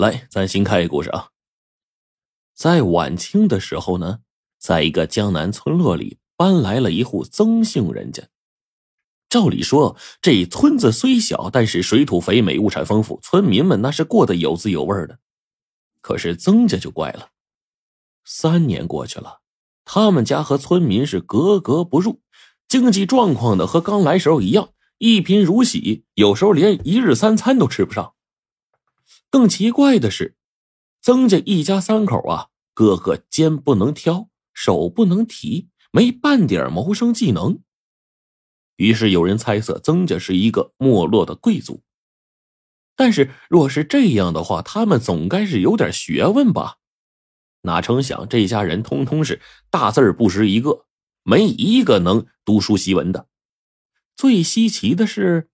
来，咱新开一个故事啊。在晚清的时候呢，在一个江南村落里搬来了一户曾姓人家。照理说，这村子虽小，但是水土肥美，物产丰富，村民们那是过得有滋有味的。可是曾家就怪了，三年过去了，他们家和村民是格格不入，经济状况呢和刚来时候一样，一贫如洗，有时候连一日三餐都吃不上。更奇怪的是，曾家一家三口啊，个个肩不能挑，手不能提，没半点谋生技能。于是有人猜测曾家是一个没落的贵族。但是若是这样的话，他们总该是有点学问吧？哪成想这家人通通是大字不识一个，没一个能读书习文的。最稀奇的是。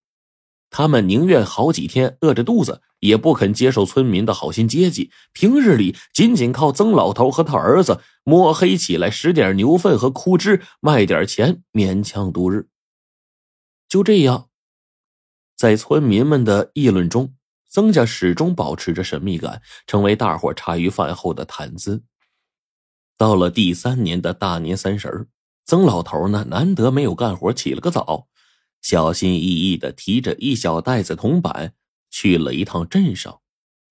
他们宁愿好几天饿着肚子，也不肯接受村民的好心接济。平日里，仅仅靠曾老头和他儿子摸黑起来拾点牛粪和枯枝，卖点钱，勉强度日。就这样，在村民们的议论中，曾家始终保持着神秘感，成为大伙茶余饭后的谈资。到了第三年的大年三十曾老头呢，难得没有干活，起了个早。小心翼翼的提着一小袋子铜板去了一趟镇上，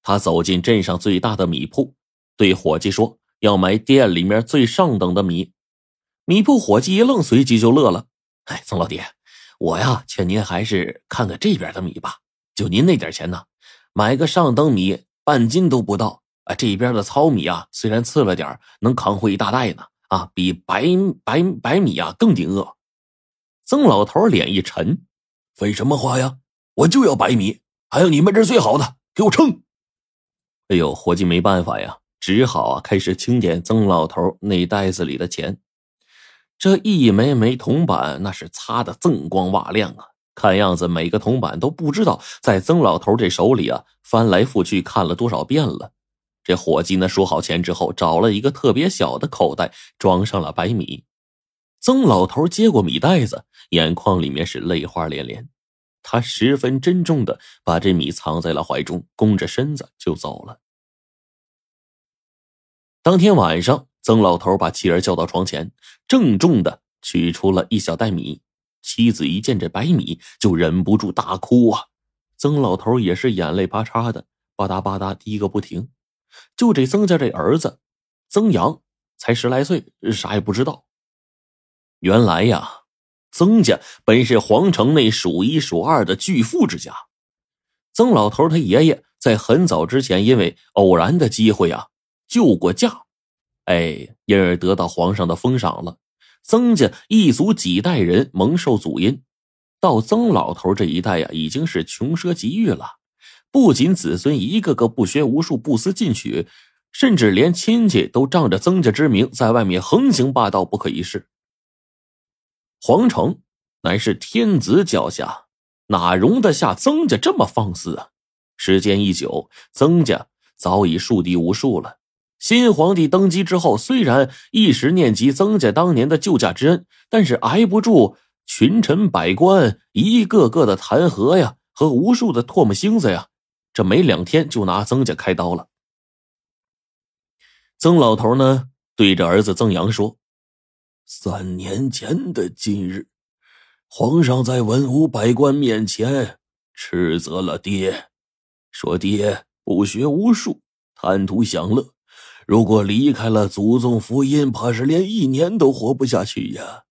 他走进镇上最大的米铺，对伙计说：“要买店里面最上等的米。”米铺伙计一愣，随即就乐了：“哎，曾老爹，我呀劝您还是看看这边的米吧。就您那点钱呢，买个上等米半斤都不到啊。这边的糙米啊，虽然次了点能扛回一大袋呢，啊，比白白白米啊更顶饿。”曾老头脸一沉：“废什么话呀！我就要白米，还有你们这最好的，给我称！”哎呦，伙计没办法呀，只好啊开始清点曾老头那袋子里的钱。这一枚枚铜板那是擦的锃光瓦亮啊，看样子每个铜板都不知道在曾老头这手里啊翻来覆去看了多少遍了。这伙计呢数好钱之后，找了一个特别小的口袋，装上了白米。曾老头接过米袋子，眼眶里面是泪花连连。他十分珍重的把这米藏在了怀中，弓着身子就走了。当天晚上，曾老头把妻儿叫到床前，郑重的取出了一小袋米。妻子一见这白米，就忍不住大哭啊！曾老头也是眼泪巴叉的，吧嗒吧嗒滴个不停。就这曾家这儿子，曾阳才十来岁，啥也不知道。原来呀，曾家本是皇城内数一数二的巨富之家。曾老头他爷爷在很早之前，因为偶然的机会啊，救过驾，哎，因而得到皇上的封赏了。曾家一族几代人蒙受祖荫，到曾老头这一代呀，已经是穷奢极欲了。不仅子孙一个个不学无术、不思进取，甚至连亲戚都仗着曾家之名在外面横行霸道，不可一世。皇城乃是天子脚下，哪容得下曾家这么放肆啊？时间一久，曾家早已树敌无数了。新皇帝登基之后，虽然一时念及曾家当年的救驾之恩，但是挨不住群臣百官一个个的弹劾呀，和无数的唾沫星子呀，这没两天就拿曾家开刀了。曾老头呢，对着儿子曾阳说。三年前的今日，皇上在文武百官面前斥责了爹，说爹不学无术，贪图享乐，如果离开了祖宗福音，怕是连一年都活不下去呀。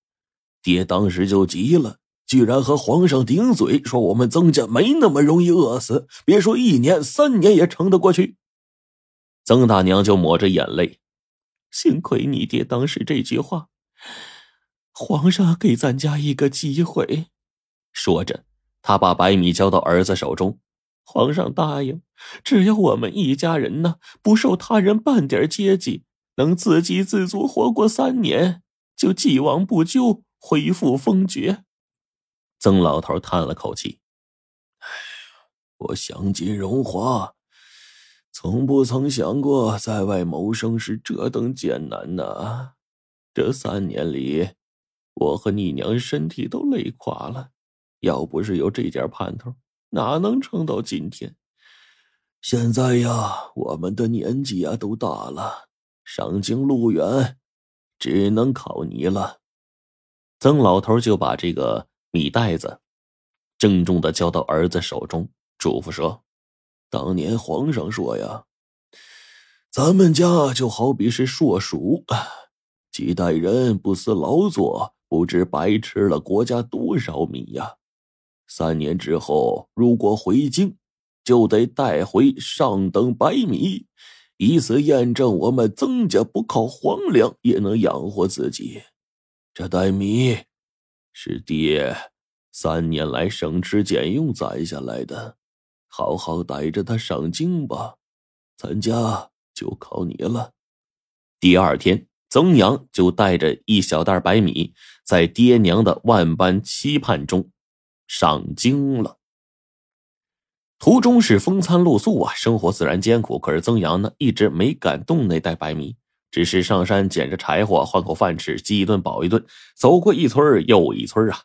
爹当时就急了，居然和皇上顶嘴，说我们曾家没那么容易饿死，别说一年，三年也撑得过去。曾大娘就抹着眼泪，幸亏你爹当时这句话。皇上给咱家一个机会，说着，他把白米交到儿子手中。皇上答应，只要我们一家人呢不受他人半点接济，能自给自足活过三年，就既往不咎，恢复封爵。曾老头叹了口气：“，我享尽荣华，从不曾想过在外谋生是这等艰难呢。”这三年里，我和你娘身体都累垮了，要不是有这点盼头，哪能撑到今天？现在呀，我们的年纪呀都大了，上京路远，只能靠你了。曾老头就把这个米袋子郑重的交到儿子手中，嘱咐说：“当年皇上说呀，咱们家就好比是硕鼠，几代人不思劳作，不知白吃了国家多少米呀。三年之后，如果回京。”就得带回上等白米，以此验证我们曾家不靠皇粮也能养活自己。这袋米是爹三年来省吃俭用攒下来的，好好带着他上京吧。咱家就靠你了。第二天，曾阳就带着一小袋白米，在爹娘的万般期盼中上京了。途中是风餐露宿啊，生活自然艰苦。可是曾阳呢，一直没敢动那袋白米，只是上山捡着柴火换口饭吃，饥一顿饱一顿，走过一村又一村啊。